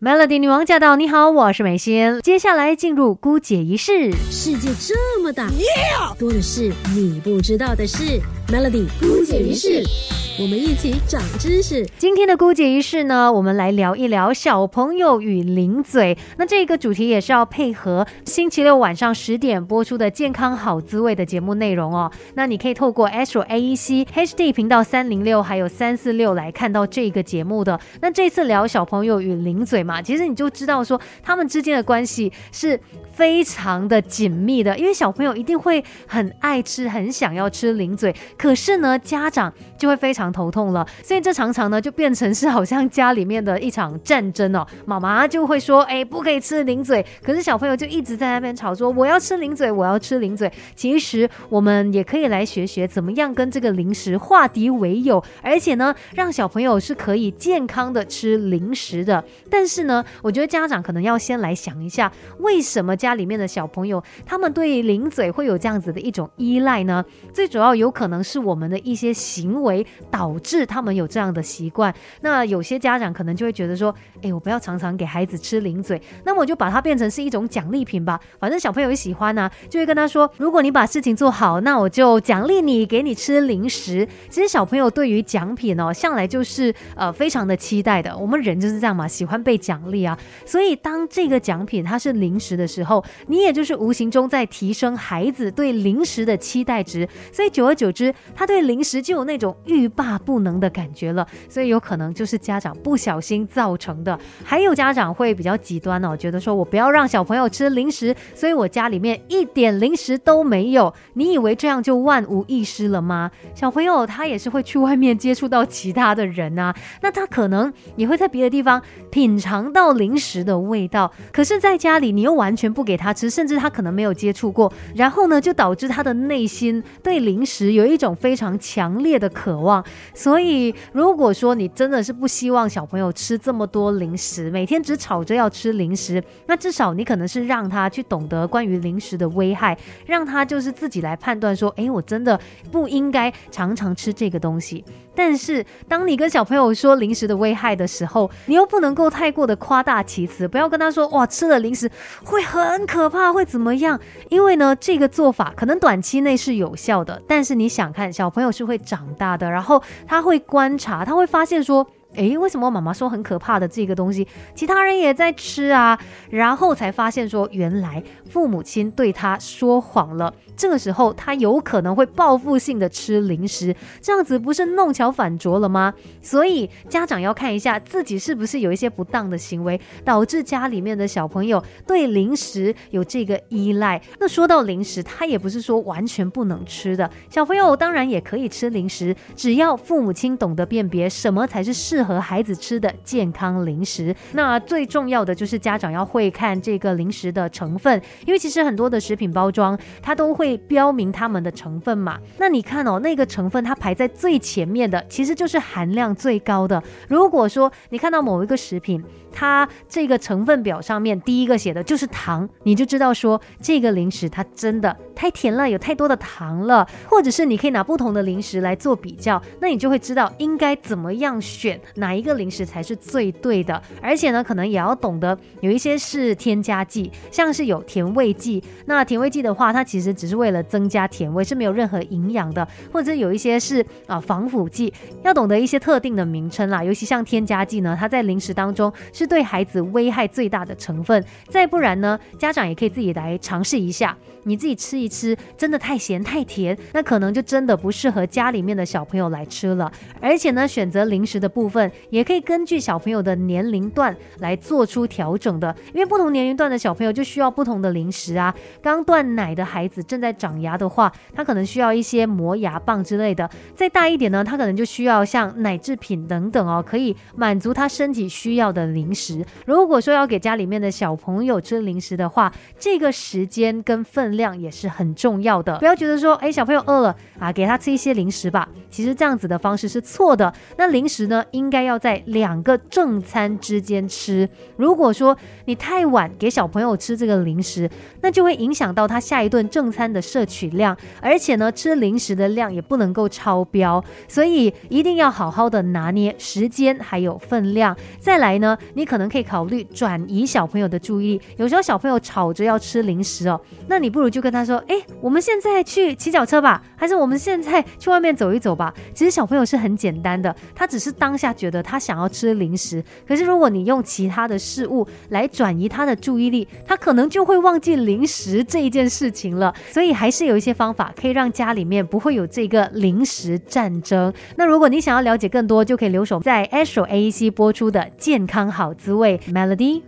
Melody 女王驾到！你好，我是美心。接下来进入姑姐仪式。世界这么大，多的是你不知道的事。Melody 姑姐仪式。我们一起长知识。今天的姑姐仪式呢，我们来聊一聊小朋友与零嘴。那这个主题也是要配合星期六晚上十点播出的健康好滋味的节目内容哦。那你可以透过 Astro AEC HD 频道三零六还有三四六来看到这个节目的。那这次聊小朋友与零嘴嘛，其实你就知道说他们之间的关系是非常的紧密的，因为小朋友一定会很爱吃，很想要吃零嘴，可是呢，家长就会非常。头痛了，所以这常常呢就变成是好像家里面的一场战争哦。妈妈就会说：“哎，不可以吃零嘴。”可是小朋友就一直在那边吵说：“我要吃零嘴，我要吃零嘴。”其实我们也可以来学学怎么样跟这个零食化敌为友，而且呢，让小朋友是可以健康的吃零食的。但是呢，我觉得家长可能要先来想一下，为什么家里面的小朋友他们对零嘴会有这样子的一种依赖呢？最主要有可能是我们的一些行为。导致他们有这样的习惯，那有些家长可能就会觉得说，哎，我不要常常给孩子吃零嘴，那么我就把它变成是一种奖励品吧，反正小朋友也喜欢呢，就会跟他说，如果你把事情做好，那我就奖励你，给你吃零食。其实小朋友对于奖品哦，向来就是呃非常的期待的，我们人就是这样嘛，喜欢被奖励啊。所以当这个奖品它是零食的时候，你也就是无形中在提升孩子对零食的期待值，所以久而久之，他对零食就有那种欲罢。不能的感觉了，所以有可能就是家长不小心造成的。还有家长会比较极端哦，觉得说我不要让小朋友吃零食，所以我家里面一点零食都没有。你以为这样就万无一失了吗？小朋友他也是会去外面接触到其他的人啊，那他可能也会在别的地方品尝到零食的味道。可是在家里你又完全不给他吃，甚至他可能没有接触过，然后呢就导致他的内心对零食有一种非常强烈的渴望。所以，如果说你真的是不希望小朋友吃这么多零食，每天只吵着要吃零食，那至少你可能是让他去懂得关于零食的危害，让他就是自己来判断说，哎，我真的不应该常常吃这个东西。但是，当你跟小朋友说零食的危害的时候，你又不能够太过的夸大其词，不要跟他说哇，吃了零食会很可怕，会怎么样？因为呢，这个做法可能短期内是有效的，但是你想看，小朋友是会长大的，然后他会观察，他会发现说。诶，为什么妈妈说很可怕的这个东西，其他人也在吃啊？然后才发现说，原来父母亲对他说谎了。这个时候，他有可能会报复性的吃零食，这样子不是弄巧反拙了吗？所以家长要看一下自己是不是有一些不当的行为，导致家里面的小朋友对零食有这个依赖。那说到零食，他也不是说完全不能吃的，小朋友当然也可以吃零食，只要父母亲懂得辨别什么才是适。和孩子吃的健康零食，那最重要的就是家长要会看这个零食的成分，因为其实很多的食品包装它都会标明它们的成分嘛。那你看哦，那个成分它排在最前面的，其实就是含量最高的。如果说你看到某一个食品，它这个成分表上面第一个写的就是糖，你就知道说这个零食它真的太甜了，有太多的糖了。或者是你可以拿不同的零食来做比较，那你就会知道应该怎么样选。哪一个零食才是最对的？而且呢，可能也要懂得有一些是添加剂，像是有甜味剂。那甜味剂的话，它其实只是为了增加甜味，是没有任何营养的。或者有一些是啊防腐剂，要懂得一些特定的名称啦。尤其像添加剂呢，它在零食当中是对孩子危害最大的成分。再不然呢，家长也可以自己来尝试一下，你自己吃一吃，真的太咸太甜，那可能就真的不适合家里面的小朋友来吃了。而且呢，选择零食的部分分。也可以根据小朋友的年龄段来做出调整的，因为不同年龄段的小朋友就需要不同的零食啊。刚断奶的孩子正在长牙的话，他可能需要一些磨牙棒之类的；再大一点呢，他可能就需要像奶制品等等哦，可以满足他身体需要的零食。如果说要给家里面的小朋友吃零食的话，这个时间跟分量也是很重要的。不要觉得说，哎，小朋友饿了啊，给他吃一些零食吧。其实这样子的方式是错的。那零食呢，应该要在两个正餐之间吃。如果说你太晚给小朋友吃这个零食，那就会影响到他下一顿正餐的摄取量，而且呢，吃零食的量也不能够超标，所以一定要好好的拿捏时间还有分量。再来呢，你可能可以考虑转移小朋友的注意力。有时候小朋友吵着要吃零食哦，那你不如就跟他说：“哎，我们现在去骑脚车吧，还是我们现在去外面走一走吧。”其实小朋友是很简单的，他只是当下觉得他想要吃零食，可是如果你用其他的事物来转移他的注意力，他可能就会忘记零食这一件事情了。所以还是有一些方法可以让家里面不会有这个零食战争。那如果你想要了解更多，就可以留守在 Astro AEC 播出的健康好滋味 Melody。